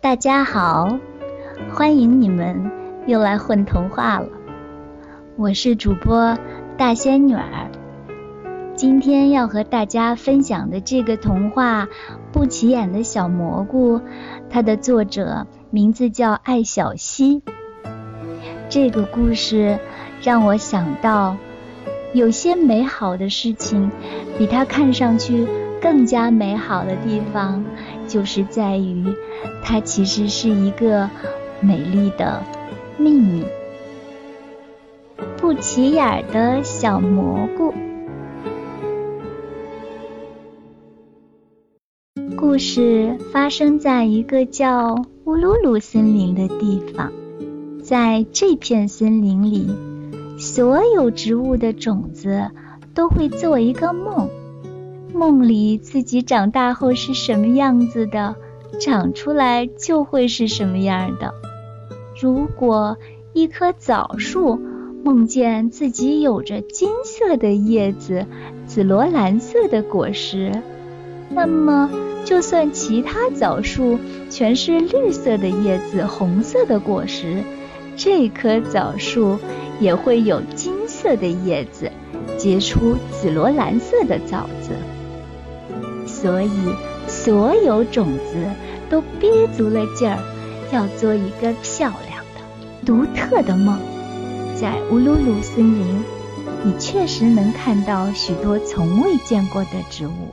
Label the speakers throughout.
Speaker 1: 大家好，欢迎你们又来混童话了。我是主播大仙女儿，今天要和大家分享的这个童话《不起眼的小蘑菇》，它的作者名字叫艾小溪。这个故事让我想到，有些美好的事情，比它看上去更加美好的地方，就是在于它其实是一个美丽的秘密。不起眼儿的小蘑菇。故事发生在一个叫乌鲁鲁森林的地方，在这片森林里，所有植物的种子都会做一个梦，梦里自己长大后是什么样子的，长出来就会是什么样的。如果一棵枣树，梦见自己有着金色的叶子、紫罗兰色的果实，那么就算其他枣树全是绿色的叶子、红色的果实，这棵枣树也会有金色的叶子，结出紫罗兰色的枣子。所以，所有种子都憋足了劲儿，要做一个漂亮的、独特的梦。在乌鲁鲁森林，你确实能看到许多从未见过的植物。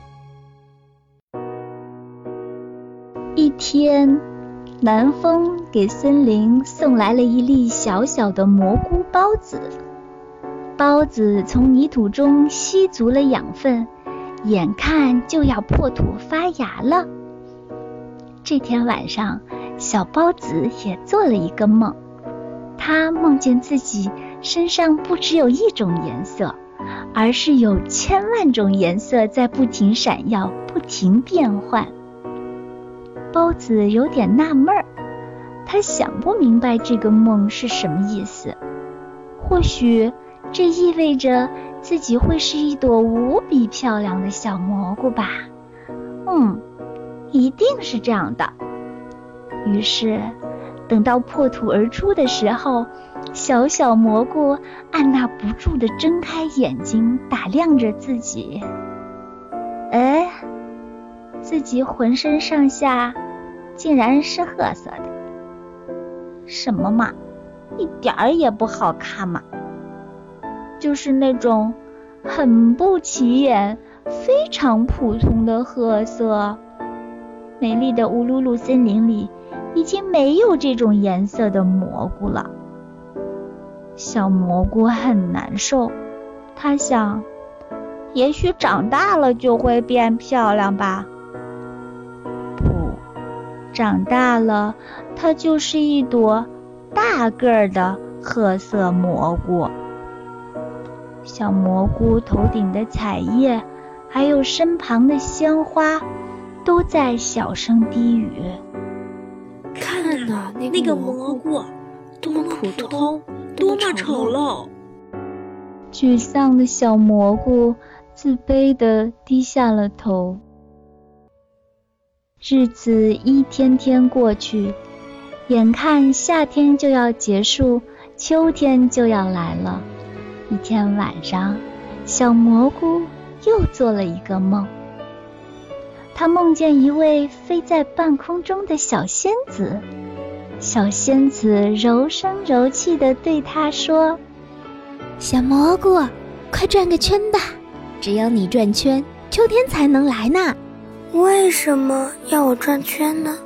Speaker 1: 一天，南风给森林送来了一粒小小的蘑菇孢子。孢子从泥土中吸足了养分，眼看就要破土发芽了。这天晚上，小孢子也做了一个梦。他梦见自己身上不只有一种颜色，而是有千万种颜色在不停闪耀、不停变换。包子有点纳闷儿，他想不明白这个梦是什么意思。或许这意味着自己会是一朵无比漂亮的小蘑菇吧？嗯，一定是这样的。于是。等到破土而出的时候，小小蘑菇按捺不住地睁开眼睛，打量着自己。自己浑身上下竟然是褐色的，什么嘛，一点儿也不好看嘛，就是那种很不起眼、非常普通的褐色。美丽的乌鲁鲁森林里。已经没有这种颜色的蘑菇了。小蘑菇很难受，它想，也许长大了就会变漂亮吧。不，长大了，它就是一朵大个儿的褐色蘑菇。小蘑菇头顶的彩叶，还有身旁的鲜花，都在小声低语。
Speaker 2: 看呐，那个蘑菇，多么普通，多么丑陋！
Speaker 1: 沮丧的小蘑菇自卑地低下了头。日子一天天过去，眼看夏天就要结束，秋天就要来了。一天晚上，小蘑菇又做了一个梦。他梦见一位飞在半空中的小仙子，小仙子柔声柔气地对他说：“
Speaker 3: 小蘑菇，快转个圈吧！只有你转圈，秋天才能来呢。
Speaker 2: 为什么要我转圈呢？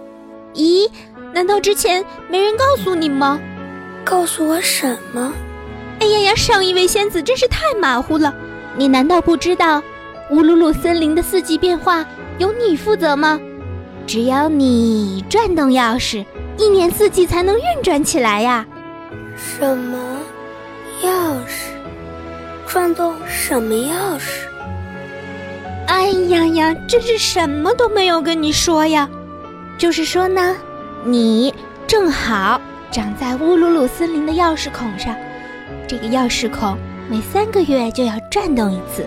Speaker 3: 咦，难道之前没人告诉你吗？
Speaker 2: 告诉我什么？
Speaker 3: 哎呀呀，上一位仙子真是太马虎了！你难道不知道乌鲁鲁森林的四季变化？”由你负责吗？只要你转动钥匙，一年四季才能运转起来呀。
Speaker 2: 什么钥匙？转动什么钥匙？
Speaker 3: 哎呀呀，真是什么都没有跟你说呀。就是说呢，你正好长在乌鲁鲁森林的钥匙孔上，这个钥匙孔每三个月就要转动一次，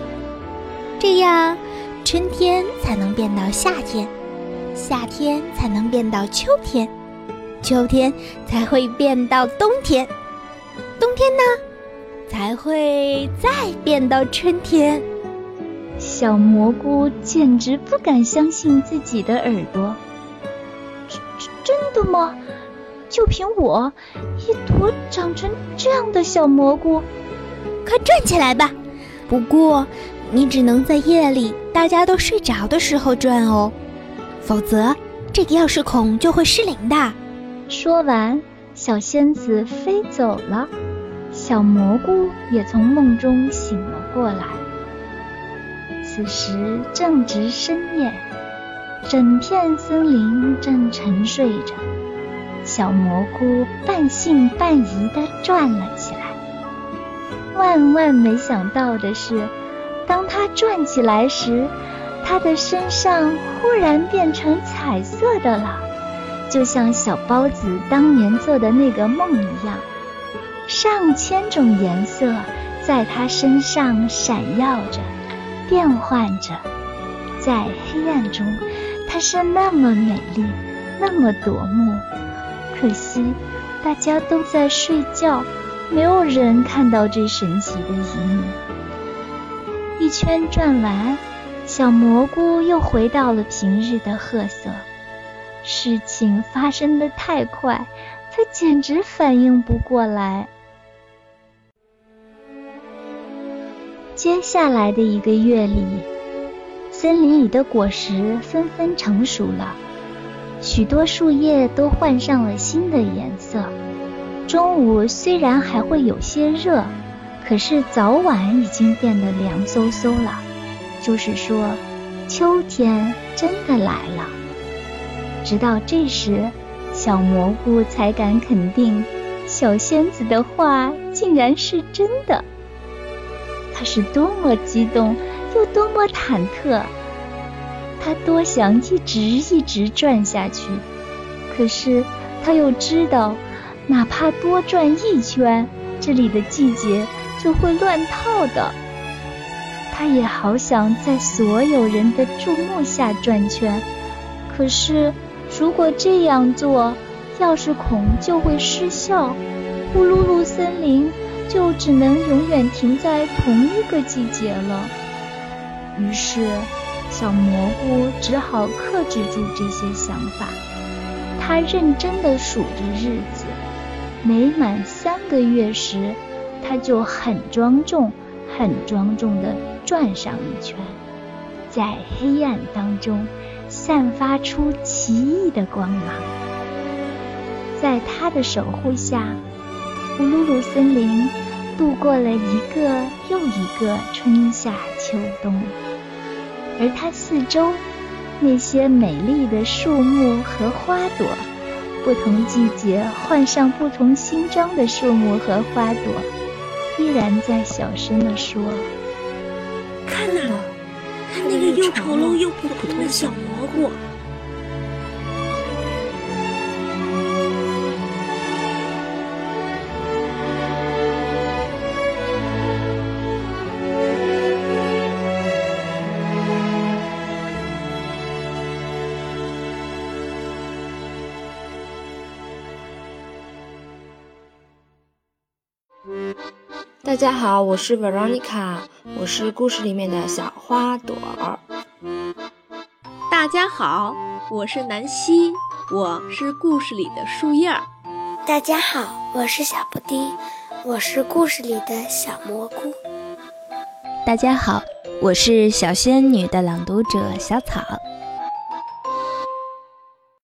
Speaker 3: 这样。春天才能变到夏天，夏天才能变到秋天，秋天才会变到冬天，冬天呢，才会再变到春天。
Speaker 1: 小蘑菇简直不敢相信自己的耳朵，真真的吗？就凭我一坨长成这样的小蘑菇，
Speaker 3: 快转起来吧！不过你只能在夜里大家都睡着的时候转哦，否则这个钥匙孔就会失灵的。
Speaker 1: 说完，小仙子飞走了，小蘑菇也从梦中醒了过来。此时正值深夜，整片森林正沉睡着。小蘑菇半信半疑地转了起来。万万没想到的是，当它转起来时，它的身上忽然变成彩色的了，就像小包子当年做的那个梦一样。上千种颜色在它身上闪耀着，变换着，在黑暗中，它是那么美丽，那么夺目。可惜，大家都在睡觉，没有人看到这神奇的一幕。一圈转完，小蘑菇又回到了平日的褐色。事情发生的太快，它简直反应不过来。接下来的一个月里，森林里的果实纷纷成熟了。许多树叶都换上了新的颜色。中午虽然还会有些热，可是早晚已经变得凉飕飕了。就是说，秋天真的来了。直到这时，小蘑菇才敢肯定，小仙子的话竟然是真的。他是多么激动，又多么忐忑。他多想一直一直转下去，可是他又知道，哪怕多转一圈，这里的季节就会乱套的。他也好想在所有人的注目下转圈，可是如果这样做，钥匙孔就会失效，乌鲁鲁森林就只能永远停在同一个季节了。于是。小蘑菇只好克制住这些想法，他认真地数着日子。每满三个月时，他就很庄重、很庄重地转上一圈，在黑暗当中散发出奇异的光芒。在他的守护下，乌鲁鲁森林度过了一个又一个春夏秋冬。而它四周那些美丽的树木和花朵，不同季节换上不同新装的树木和花朵，依然在小声地说：“
Speaker 2: 看呐，看那个又丑陋又普通的小蘑菇。”
Speaker 4: 大家好，我是 Veronica，我是故事里面的小花朵。
Speaker 5: 大家好，我是南希，我是故事里的树叶。
Speaker 6: 大家好，我是小布丁，我是故事里的小蘑菇。
Speaker 3: 大家好，我是小仙女的朗读者小草。